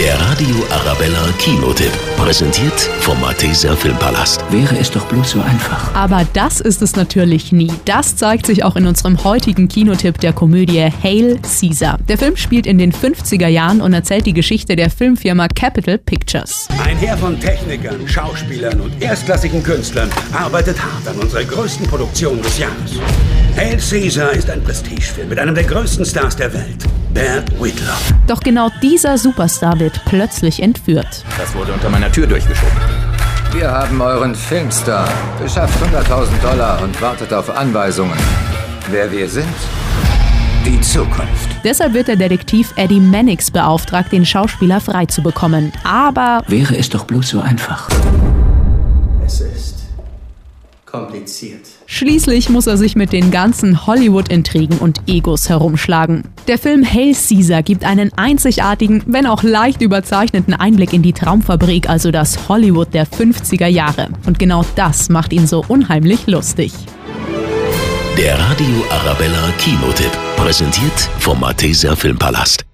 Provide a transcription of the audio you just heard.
Der Radio Arabella Kinotipp. Präsentiert vom Malteser Filmpalast. Wäre es doch bloß so einfach. Aber das ist es natürlich nie. Das zeigt sich auch in unserem heutigen Kinotipp der Komödie Hail Caesar. Der Film spielt in den 50er Jahren und erzählt die Geschichte der Filmfirma Capital Pictures. Ein Heer von Technikern, Schauspielern und erstklassigen Künstlern arbeitet hart an unserer größten Produktion des Jahres. Hail Caesar ist ein Prestigefilm mit einem der größten Stars der Welt, Bert Whitlow. Doch genau dieser Superstar wird plötzlich entführt. Das wurde unter meiner Tür durchgeschoben. Wir haben euren Filmstar. Beschafft 100.000 Dollar und wartet auf Anweisungen. Wer wir sind? Die Zukunft. Deshalb wird der Detektiv Eddie Mannix beauftragt, den Schauspieler freizubekommen. Aber Wäre es doch bloß so einfach. Kompliziert. Schließlich muss er sich mit den ganzen Hollywood-Intrigen und Egos herumschlagen. Der Film Hail Caesar gibt einen einzigartigen, wenn auch leicht überzeichneten Einblick in die Traumfabrik, also das Hollywood der 50er Jahre. Und genau das macht ihn so unheimlich lustig. Der Radio Arabella Kinotipp. Präsentiert vom Malteser Filmpalast.